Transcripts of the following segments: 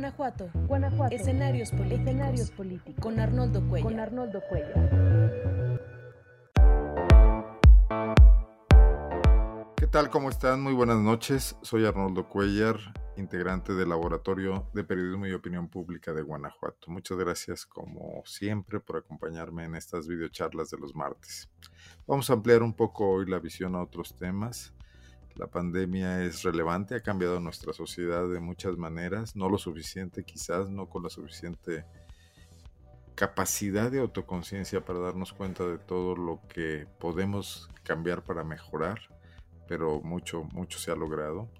Guanajuato. Guanajuato. Escenarios políticos. Escenarios políticos. Con Arnoldo Cuellar. Con Arnoldo Cuellar. ¿Qué tal? ¿Cómo están? Muy buenas noches. Soy Arnoldo Cuellar, integrante del Laboratorio de Periodismo y Opinión Pública de Guanajuato. Muchas gracias, como siempre, por acompañarme en estas videocharlas de los martes. Vamos a ampliar un poco hoy la visión a otros temas. La pandemia es relevante, ha cambiado nuestra sociedad de muchas maneras, no lo suficiente quizás, no con la suficiente capacidad de autoconciencia para darnos cuenta de todo lo que podemos cambiar para mejorar, pero mucho, mucho se ha logrado.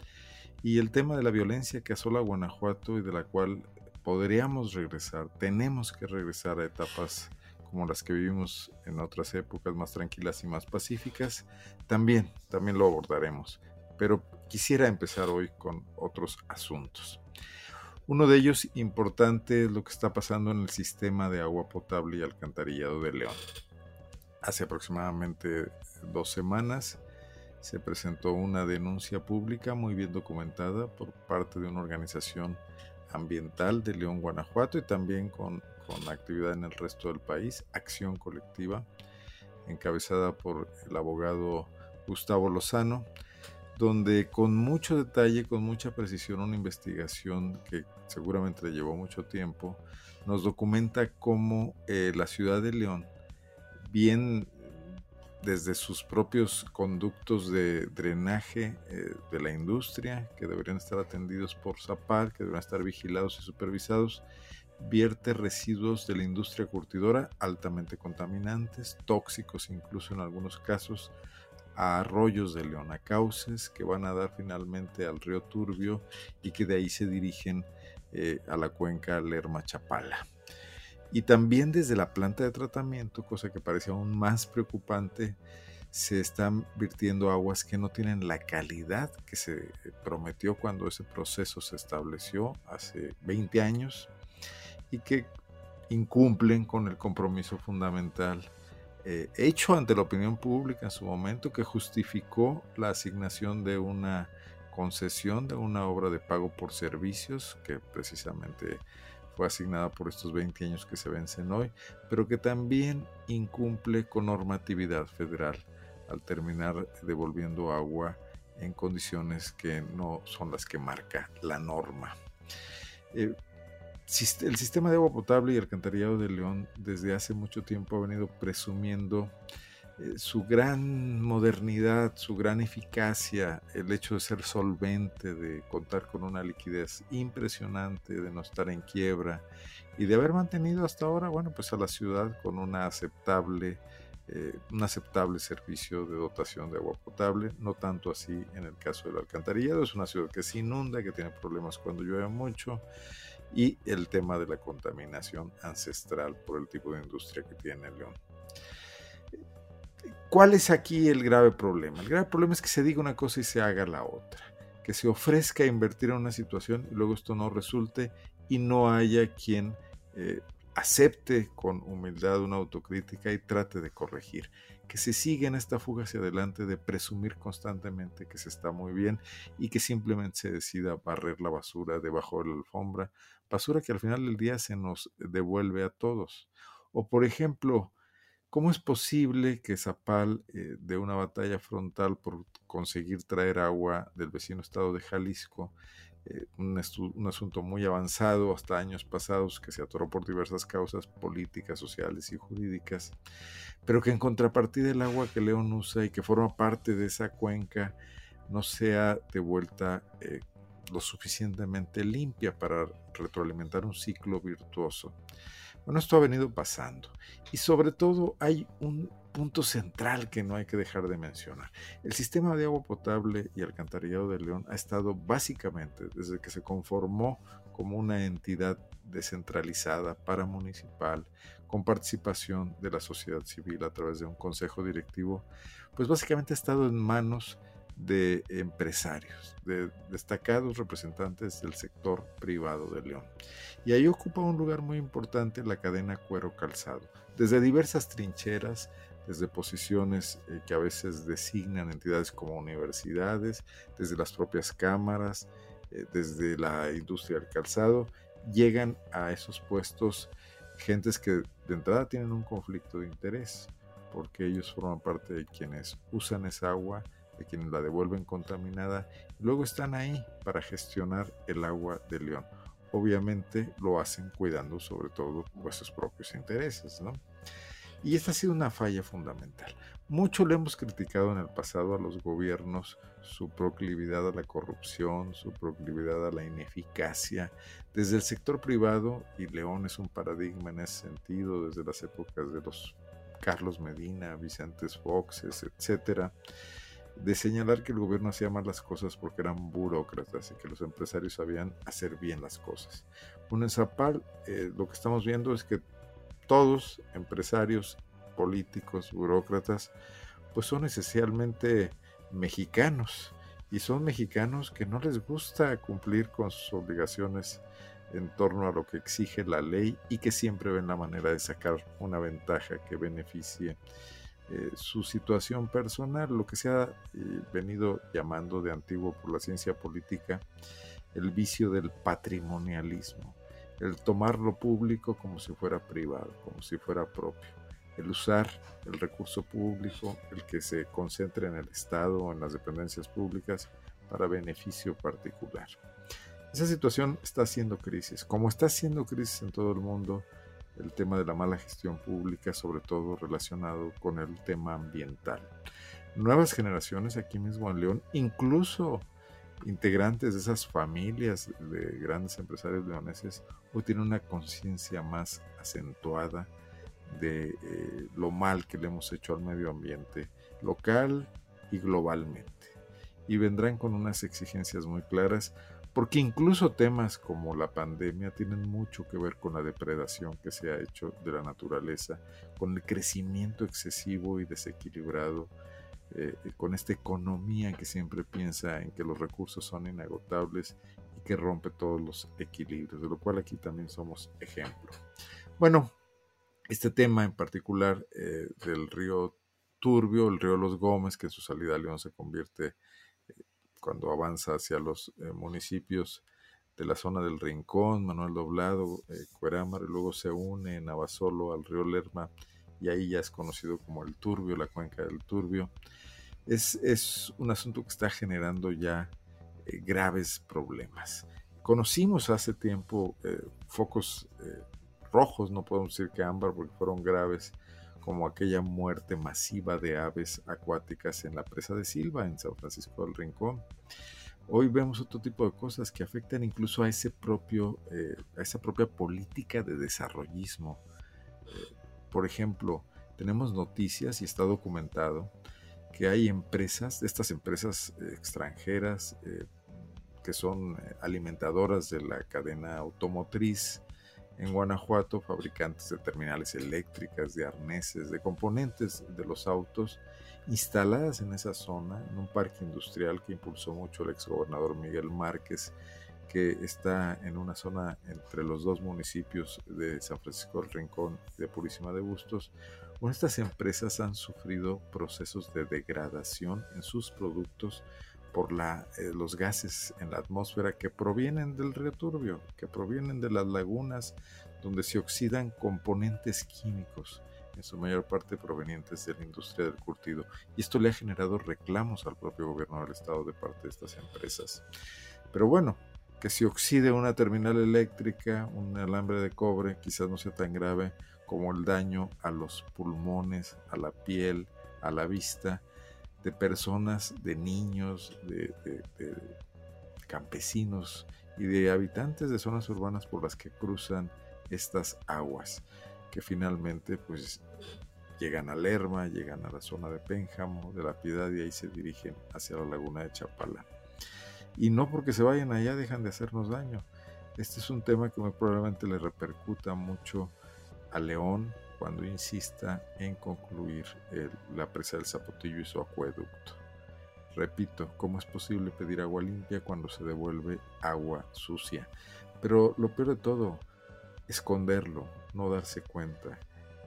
Y el tema de la violencia que asola Guanajuato y de la cual podríamos regresar, tenemos que regresar a etapas como las que vivimos en otras épocas más tranquilas y más pacíficas, también, también lo abordaremos. Pero quisiera empezar hoy con otros asuntos. Uno de ellos importante es lo que está pasando en el sistema de agua potable y alcantarillado de León. Hace aproximadamente dos semanas se presentó una denuncia pública muy bien documentada por parte de una organización ambiental de León, Guanajuato y también con con actividad en el resto del país, Acción Colectiva, encabezada por el abogado Gustavo Lozano, donde con mucho detalle, con mucha precisión, una investigación que seguramente le llevó mucho tiempo, nos documenta cómo eh, la ciudad de León, bien desde sus propios conductos de drenaje eh, de la industria, que deberían estar atendidos por ZAPAR, que deberían estar vigilados y supervisados, vierte residuos de la industria curtidora altamente contaminantes, tóxicos incluso en algunos casos, a arroyos de León, a cauces que van a dar finalmente al río Turbio y que de ahí se dirigen eh, a la cuenca Lerma-Chapala. Y también desde la planta de tratamiento, cosa que parece aún más preocupante, se están virtiendo aguas que no tienen la calidad que se prometió cuando ese proceso se estableció hace 20 años y que incumplen con el compromiso fundamental eh, hecho ante la opinión pública en su momento que justificó la asignación de una concesión de una obra de pago por servicios que precisamente fue asignada por estos 20 años que se vencen hoy, pero que también incumple con normatividad federal al terminar devolviendo agua en condiciones que no son las que marca la norma. Eh, el sistema de agua potable y alcantarillado de León desde hace mucho tiempo ha venido presumiendo eh, su gran modernidad, su gran eficacia, el hecho de ser solvente, de contar con una liquidez impresionante, de no estar en quiebra y de haber mantenido hasta ahora, bueno, pues a la ciudad con una aceptable, eh, un aceptable servicio de dotación de agua potable, no tanto así en el caso del alcantarillado, es una ciudad que se inunda, que tiene problemas cuando llueve mucho y el tema de la contaminación ancestral por el tipo de industria que tiene León. ¿Cuál es aquí el grave problema? El grave problema es que se diga una cosa y se haga la otra, que se ofrezca invertir en una situación y luego esto no resulte y no haya quien eh, acepte con humildad una autocrítica y trate de corregir. Que se siga en esta fuga hacia adelante de presumir constantemente que se está muy bien y que simplemente se decida barrer la basura debajo de la alfombra, basura que al final del día se nos devuelve a todos. O por ejemplo, ¿cómo es posible que Zapal eh, de una batalla frontal por conseguir traer agua del vecino estado de Jalisco eh, un, asunto muy avanzado hasta años pasados que se atoró por diversas causas políticas, sociales y jurídicas, pero que en contrapartida el agua que León usa y que forma parte de esa cuenca no sea devuelta eh, lo suficientemente limpia para retroalimentar un ciclo virtuoso. Bueno, esto ha venido pasando y sobre todo hay un punto central que no hay que dejar de mencionar. El sistema de agua potable y alcantarillado de León ha estado básicamente desde que se conformó como una entidad descentralizada, paramunicipal, con participación de la sociedad civil a través de un consejo directivo, pues básicamente ha estado en manos de empresarios, de destacados representantes del sector privado de León. Y ahí ocupa un lugar muy importante la cadena cuero calzado, desde diversas trincheras, desde posiciones eh, que a veces designan entidades como universidades, desde las propias cámaras, eh, desde la industria del calzado llegan a esos puestos gentes que de entrada tienen un conflicto de interés, porque ellos forman parte de quienes usan esa agua, quienes la devuelven contaminada, luego están ahí para gestionar el agua de León. Obviamente lo hacen cuidando sobre todo sus propios intereses, ¿no? Y esta ha sido una falla fundamental. Mucho le hemos criticado en el pasado a los gobiernos su proclividad a la corrupción, su proclividad a la ineficacia. Desde el sector privado, y León es un paradigma en ese sentido, desde las épocas de los Carlos Medina, Vicentes Foxes, etcétera, de señalar que el gobierno hacía mal las cosas porque eran burócratas y que los empresarios sabían hacer bien las cosas. Bueno, en Zapal eh, lo que estamos viendo es que todos, empresarios, políticos, burócratas, pues son esencialmente mexicanos y son mexicanos que no les gusta cumplir con sus obligaciones en torno a lo que exige la ley y que siempre ven la manera de sacar una ventaja que beneficie eh, su situación personal, lo que se ha eh, venido llamando de antiguo por la ciencia política el vicio del patrimonialismo el tomar lo público como si fuera privado, como si fuera propio, el usar el recurso público, el que se concentre en el Estado o en las dependencias públicas para beneficio particular. Esa situación está haciendo crisis, como está haciendo crisis en todo el mundo el tema de la mala gestión pública, sobre todo relacionado con el tema ambiental. Nuevas generaciones aquí mismo en León, incluso integrantes de esas familias de grandes empresarios leoneses hoy tienen una conciencia más acentuada de eh, lo mal que le hemos hecho al medio ambiente local y globalmente. Y vendrán con unas exigencias muy claras, porque incluso temas como la pandemia tienen mucho que ver con la depredación que se ha hecho de la naturaleza, con el crecimiento excesivo y desequilibrado eh, con esta economía que siempre piensa en que los recursos son inagotables y que rompe todos los equilibrios, de lo cual aquí también somos ejemplo. Bueno, este tema en particular eh, del río Turbio, el río Los Gómez, que en su salida a León se convierte eh, cuando avanza hacia los municipios de la zona del Rincón, Manuel Doblado, Cuerámar, y luego se une en Abasolo al río Lerma, y ahí ya es conocido como el Turbio, la cuenca del Turbio es, un asunto que está generando ya eh, graves problemas. Conocimos hace tiempo eh, focos eh, rojos, no podemos decir que ámbar porque fueron graves, como aquella muerte masiva de aves acuáticas en la presa de Silva, en San Francisco del Rincón. Hoy vemos otro tipo de cosas que afectan incluso a, ese propio, a esa propia política de desarrollismo. por ejemplo, tenemos noticias y está documentado que hay empresas, estas empresas eh, extranjeras eh, que son eh, alimentadoras de la cadena automotriz en Guanajuato, fabricantes de terminales eléctricas, de arneses, de componentes de los autos, instaladas en esa zona, en un parque industrial que impulsó mucho el exgobernador Miguel Márquez, que está en una zona entre los dos municipios de San Francisco del Rincón y de Purísima de Bustos, estas empresas han sufrido procesos de degradación en sus productos por la, eh, los gases en la atmósfera que provienen del río Turbio, que provienen de las lagunas donde se oxidan componentes químicos, en su mayor parte provenientes de la industria del curtido. Y esto le ha generado reclamos al propio gobierno del estado de parte de estas empresas. Pero bueno, que se oxide una terminal eléctrica, un alambre de cobre, quizás no sea tan grave como el daño a los pulmones, a la piel, a la vista de personas, de niños, de, campesinos y de habitantes de zonas urbanas por las que cruzan estas aguas, que finalmente pues llegan a Lerma, llegan a la zona de Pénjamo, de la Piedad y ahí se dirigen hacia la laguna de Chapala. Y no porque se vayan allá dejan de hacernos daño. Este es un tema que muy probablemente le repercuta mucho a León cuando insista en concluir la presa del Zapotillo y su acueducto. Repito, ¿cómo es posible pedir agua limpia cuando se devuelve agua sucia? Pero lo peor de todo, esconderlo, no darse cuenta,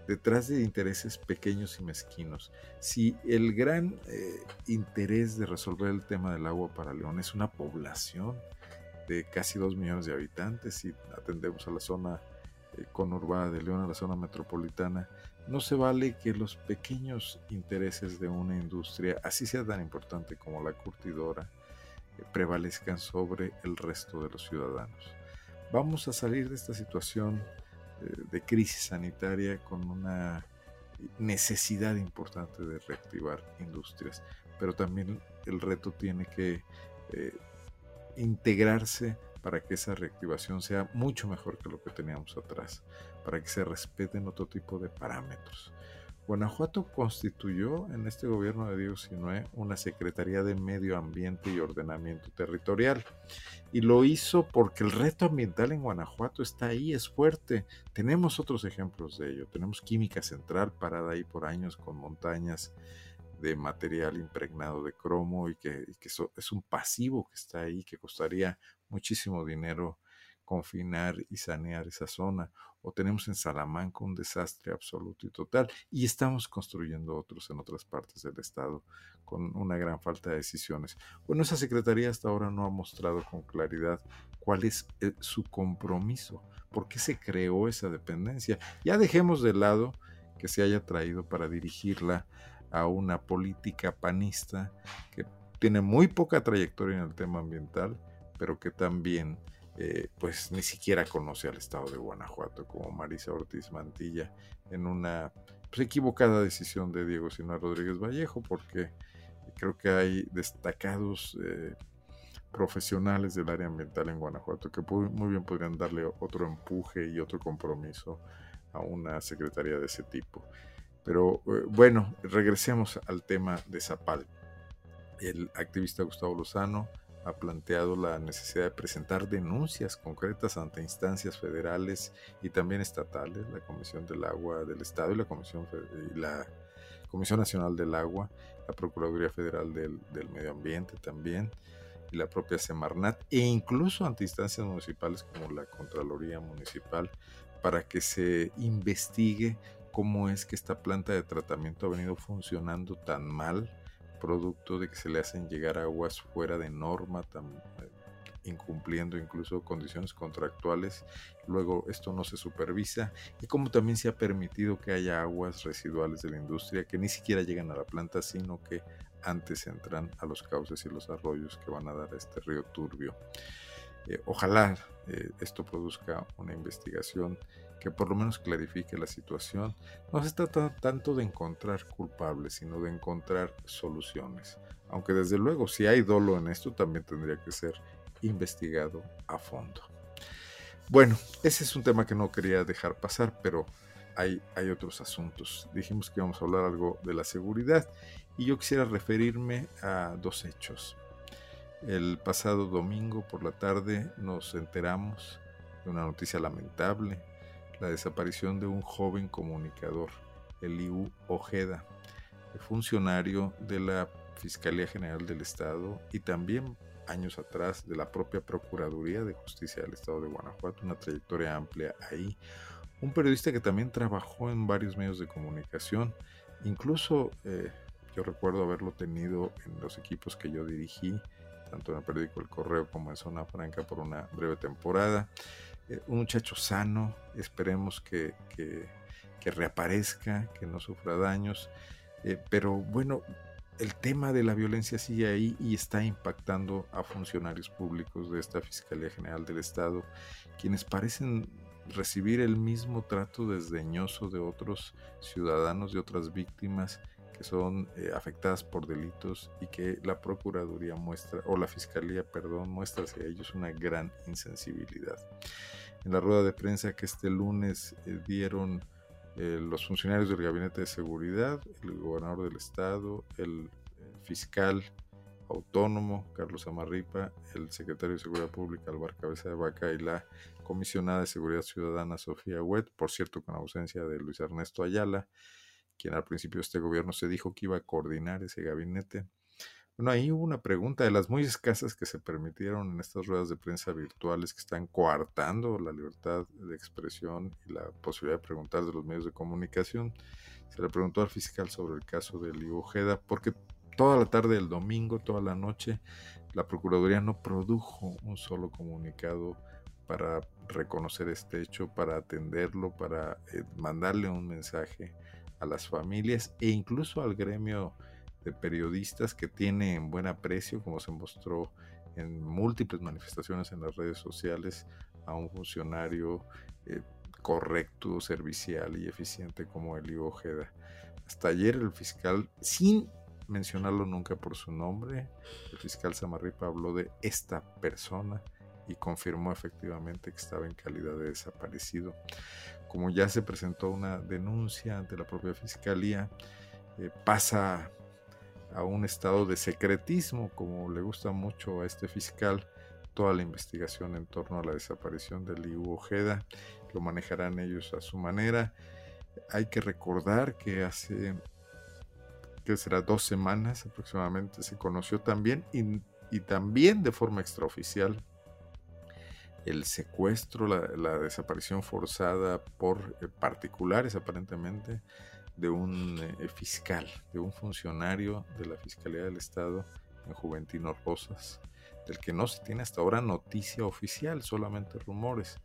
detrás de intereses pequeños y mezquinos. Si el gran eh, interés de resolver el tema del agua para León es una población de casi 2 millones de habitantes si atendemos a la zona eh, conurbada de León, a la zona metropolitana, no se vale que los pequeños intereses de una industria, así sea tan importante como la curtidora, eh, prevalezcan sobre el resto de los ciudadanos. Vamos a salir de esta situación eh, de crisis sanitaria con una necesidad importante de reactivar industrias, pero también el reto tiene que integrarse para que esa reactivación sea mucho mejor que lo que teníamos atrás, para que se respeten otro tipo de parámetros. Guanajuato constituyó en este gobierno de Diego Sinue una Secretaría de Medio Ambiente y Ordenamiento Territorial. Y lo hizo porque el reto ambiental en Guanajuato está ahí, es fuerte. Tenemos otros ejemplos de ello. Tenemos Química Central parada ahí por años con montañas de material impregnado de cromo y que, es un pasivo que está ahí, que costaría muchísimo dinero confinar y sanear esa zona. O tenemos en Salamanca un desastre absoluto y total. Y estamos construyendo otros en otras partes del estado con una gran falta de decisiones. Bueno, esa secretaría hasta ahora no ha mostrado con claridad cuál es eh, su compromiso. ¿Por qué se creó esa dependencia? Ya dejemos de lado que se haya traído para dirigirla a una política panista que tiene muy poca trayectoria en el tema ambiental, pero que también eh, pues ni siquiera conoce al estado de Guanajuato, como Marisa Ortiz Mantilla, en una pues, equivocada decisión de Diego Sinaloa Rodríguez Vallejo, porque creo que hay destacados eh, profesionales del área ambiental en Guanajuato que muy bien podrían darle otro empuje y otro compromiso a una secretaría de ese tipo. Pero eh, bueno, regresemos al tema de Zapal. El activista Gustavo Lozano ha planteado la necesidad de presentar denuncias concretas ante instancias federales y también estatales, la Comisión del Agua del Estado y la Comisión, Nacional del Agua, la Procuraduría Federal del, del Medio Ambiente también, y la propia Semarnat, e incluso ante instancias municipales como la Contraloría Municipal, para que se investigue cómo es que esta planta de tratamiento ha venido funcionando tan mal, producto de que se le hacen llegar aguas fuera de norma, eh, incumpliendo incluso condiciones contractuales. Luego esto no se supervisa y cómo también se ha permitido que haya aguas residuales de la industria que ni siquiera llegan a la planta, sino que antes entran a los cauces y los arroyos que van a dar a este río turbio. Eh, ojalá eh, esto produzca una investigación que por lo menos clarifique la situación. No se trata tanto de encontrar culpables, sino de encontrar soluciones. Aunque desde luego si hay dolo en esto también tendría que ser investigado a fondo. Bueno, ese es un tema que no quería dejar pasar, pero hay, hay otros asuntos. Dijimos que íbamos a hablar algo de la seguridad y yo quisiera referirme a dos hechos. El pasado domingo por la tarde nos enteramos de una noticia lamentable la desaparición de un joven comunicador, Eliu Ojeda, funcionario de la Fiscalía General del Estado y también años atrás de la propia Procuraduría de Justicia del Estado de Guanajuato, una trayectoria amplia ahí. Un periodista que también trabajó en varios medios de comunicación, incluso eh, yo recuerdo haberlo tenido en los equipos que yo dirigí, tanto en el periódico El Correo como en Zona Franca por una breve temporada. Eh, un muchacho sano, esperemos que, reaparezca, que no sufra daños, eh, pero bueno, el tema de la violencia sigue ahí y está impactando a funcionarios públicos de esta Fiscalía General del Estado, quienes parecen recibir el mismo trato desdeñoso de otros ciudadanos, de otras víctimas que son eh, afectadas por delitos y que la Procuraduría muestra, o la Fiscalía, perdón, muestra hacia ellos una gran insensibilidad. En la rueda de prensa que este lunes eh, dieron eh, los funcionarios del Gabinete de Seguridad, el gobernador del Estado, el fiscal autónomo Carlos Amarripa, el secretario de Seguridad Pública Alvar Cabeza de Vaca y la comisionada de Seguridad Ciudadana Sofía Huet, por cierto con ausencia de Luis Ernesto Ayala, quien al principio de este gobierno se dijo que iba a coordinar ese gabinete. Bueno, ahí hubo una pregunta de las muy escasas que se permitieron en estas ruedas de prensa virtuales que están coartando la libertad de expresión y la posibilidad de preguntar de los medios de comunicación. Se le preguntó al fiscal sobre el caso de Liu Ojeda, porque toda la tarde del domingo, toda la noche, la Procuraduría no produjo un solo comunicado para reconocer este hecho, para atenderlo, para eh, mandarle un mensaje a las familias e incluso al gremio de periodistas que tiene en buen aprecio, como se mostró en múltiples manifestaciones en las redes sociales, a un funcionario eh, correcto, servicial y eficiente como Elio Ojeda. Hasta ayer el fiscal, sin mencionarlo nunca por su nombre, el fiscal Samarripa habló de esta persona y confirmó efectivamente que estaba en calidad de desaparecido. Como ya se presentó una denuncia ante la propia fiscalía, eh, pasa a un estado de secretismo, como le gusta mucho a este fiscal, toda la investigación en torno a la desaparición de Liu Ojeda. Lo manejarán ellos a su manera. Hay que recordar que hace, que será dos semanas aproximadamente, se conoció también y, y también de forma extraoficial el secuestro, la, desaparición forzada por eh, particulares aparentemente de un eh, fiscal, de un funcionario de la Fiscalía del Estado en Juventino Rosas, del que no se tiene hasta ahora noticia oficial, solamente rumores.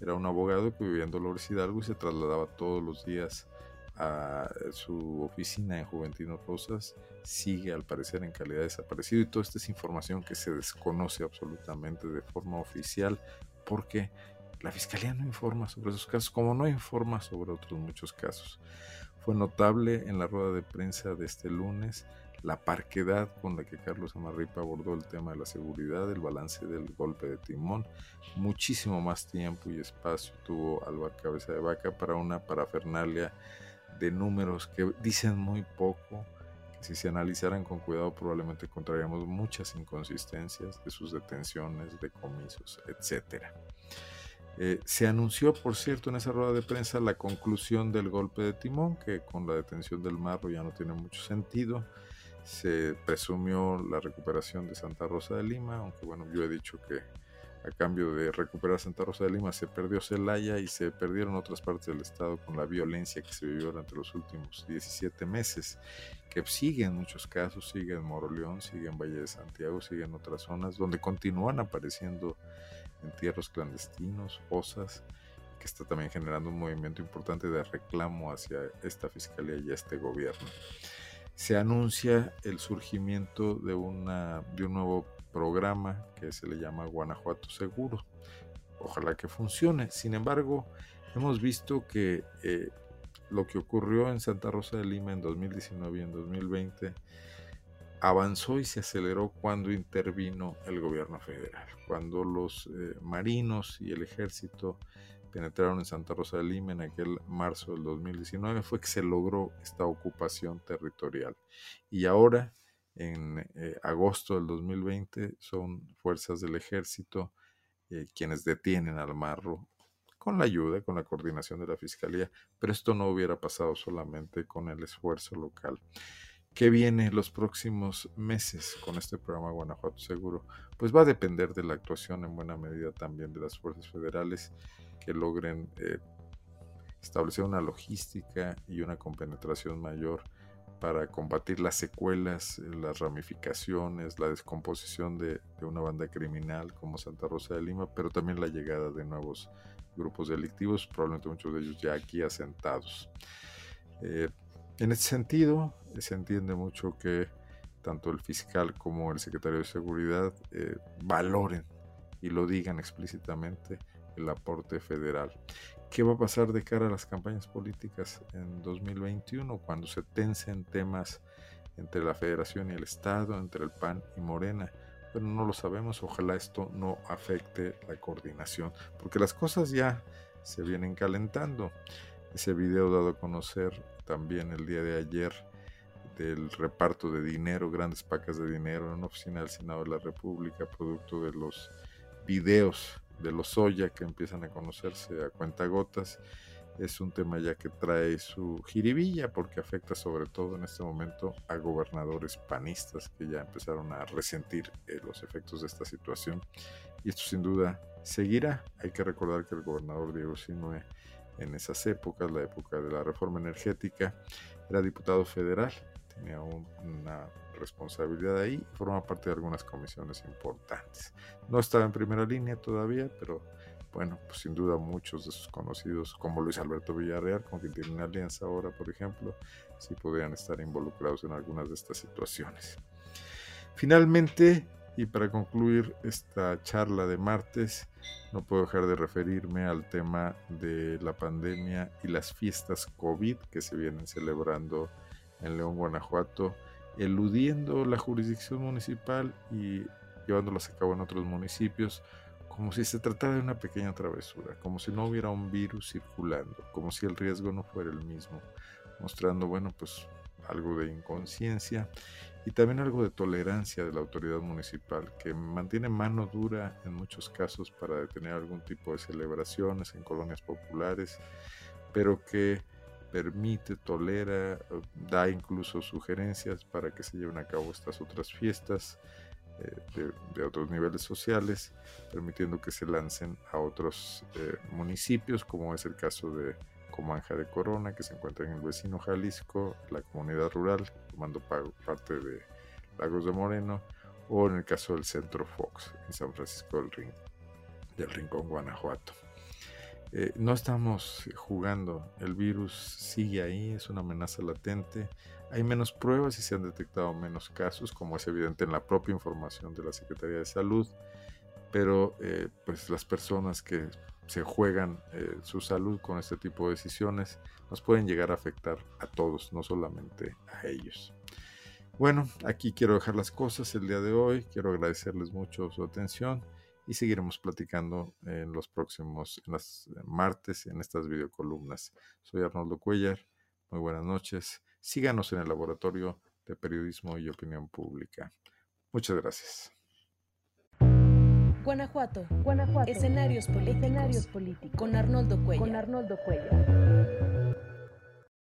Era un abogado que vivía en Dolores Hidalgo y se trasladaba todos los días a su oficina en Juventino Rosas. Sigue al parecer en calidad de desaparecido y toda esta es información que se desconoce absolutamente de forma oficial porque la fiscalía no informa sobre esos casos, como no informa sobre otros muchos casos. Fue notable en la rueda de prensa de este lunes la parquedad con la que Carlos Amarripa abordó el tema de la seguridad, el balance del golpe de timón. Muchísimo más tiempo y espacio tuvo Álvaro Cabeza de Vaca para una parafernalia de números que dicen muy poco, si se analizaran con cuidado probablemente encontraríamos muchas inconsistencias de sus detenciones, decomisos, etc. Eh, se anunció, por cierto, en esa rueda de prensa la conclusión del golpe de timón, que con la detención del marro ya no tiene mucho sentido. Se presumió la recuperación de Santa Rosa de Lima, aunque bueno, yo he dicho que a cambio de recuperar Santa Rosa de Lima se perdió Celaya y se perdieron otras partes del estado con la violencia que se vivió durante los últimos 17 meses, que sigue en muchos casos, sigue en Moroleón, sigue en Valle de Santiago, sigue en otras zonas donde continúan apareciendo entierros clandestinos, fosas, que está también generando un movimiento importante de reclamo hacia esta fiscalía y este gobierno. Se anuncia el surgimiento de, una, de un nuevo programa que se le llama Guanajuato Seguro. Ojalá que funcione. Sin embargo, hemos visto que eh, lo que ocurrió en Santa Rosa de Lima en 2019 y en 2020 avanzó y se aceleró cuando intervino el gobierno federal, cuando los eh, marinos y el ejército penetraron en Santa Rosa de Lima en aquel marzo del 2019, fue que se logró esta ocupación territorial. Y ahora, en eh, agosto del 2020, son fuerzas del ejército eh, quienes detienen al marro con la ayuda, con la coordinación de la Fiscalía, pero esto no hubiera pasado solamente con el esfuerzo local. ¿Qué viene los próximos meses con este programa Guanajuato Seguro? Pues va a depender de la actuación en buena medida también de las fuerzas federales que logren eh, establecer una logística y una compenetración mayor para combatir las secuelas, las ramificaciones, la descomposición de, una banda criminal como Santa Rosa de Lima, pero también la llegada de nuevos grupos delictivos, probablemente muchos de ellos ya aquí asentados. Eh, en ese sentido, se entiende mucho que tanto el fiscal como el secretario de Seguridad eh, valoren y lo digan explícitamente el aporte federal. ¿Qué va a pasar de cara a las campañas políticas en 2021 cuando se tensen temas entre la federación y el Estado, entre el PAN y Morena? Bueno, no lo sabemos, ojalá esto no afecte la coordinación, porque las cosas ya se vienen calentando. Ese video dado a conocer también el día de ayer del reparto de dinero, grandes pacas de dinero en una oficina del Senado de la República, producto de los videos de los Soya que empiezan a conocerse a cuentagotas. Es un tema ya que trae su jiribilla porque afecta sobre todo en este momento a gobernadores panistas que ya empezaron a resentir eh, los efectos de esta situación. Y esto sin duda seguirá. Hay que recordar que el gobernador Diego Sinue en esas épocas, la época de la reforma energética, era diputado federal, tenía una responsabilidad ahí y forma parte de algunas comisiones importantes. No estaba en primera línea todavía, pero bueno, pues sin duda muchos de sus conocidos, como Luis Alberto Villarreal, con quien tiene una alianza ahora, por ejemplo, sí podrían estar involucrados en algunas de estas situaciones. Finalmente, y para concluir esta charla de martes, no puedo dejar de referirme al tema de la pandemia y las fiestas COVID que se vienen celebrando en León, Guanajuato, eludiendo la jurisdicción municipal y llevándolas a cabo en otros municipios como si se tratara de una pequeña travesura, como si no hubiera un virus circulando, como si el riesgo no fuera el mismo, mostrando, bueno, pues algo de inconsciencia y también algo de tolerancia de la autoridad municipal, que mantiene mano dura en muchos casos para detener algún tipo de celebraciones en colonias populares, pero que permite, tolera, da incluso sugerencias para que se lleven a cabo estas otras fiestas eh, de, otros niveles sociales, permitiendo que se lancen a otros eh, municipios, como es el caso de Comanja de Corona, que se encuentra en el vecino Jalisco, la comunidad rural, tomando parte de Lagos de Moreno, o en el caso del Centro Fox, en San Francisco del, del Rincón, Guanajuato. Eh, no estamos jugando, el virus sigue ahí, es una amenaza latente hay menos pruebas y se han detectado menos casos, como es evidente en la propia información de la Secretaría de Salud, pero eh, pues las personas que se juegan eh, su salud con este tipo de decisiones nos pueden llegar a afectar a todos, no solamente a ellos. Bueno, aquí quiero dejar las cosas el día de hoy, quiero agradecerles mucho su atención y seguiremos platicando en los próximos en las martes en estas videocolumnas. Soy Arnoldo Cuellar, muy buenas noches Síganos en el Laboratorio de Periodismo y Opinión Pública. Muchas gracias. Guanajuato. Guanajuato. Escenarios políticos. Escenarios políticos. Con Arnoldo Cuellar. Con Arnoldo Cuellar.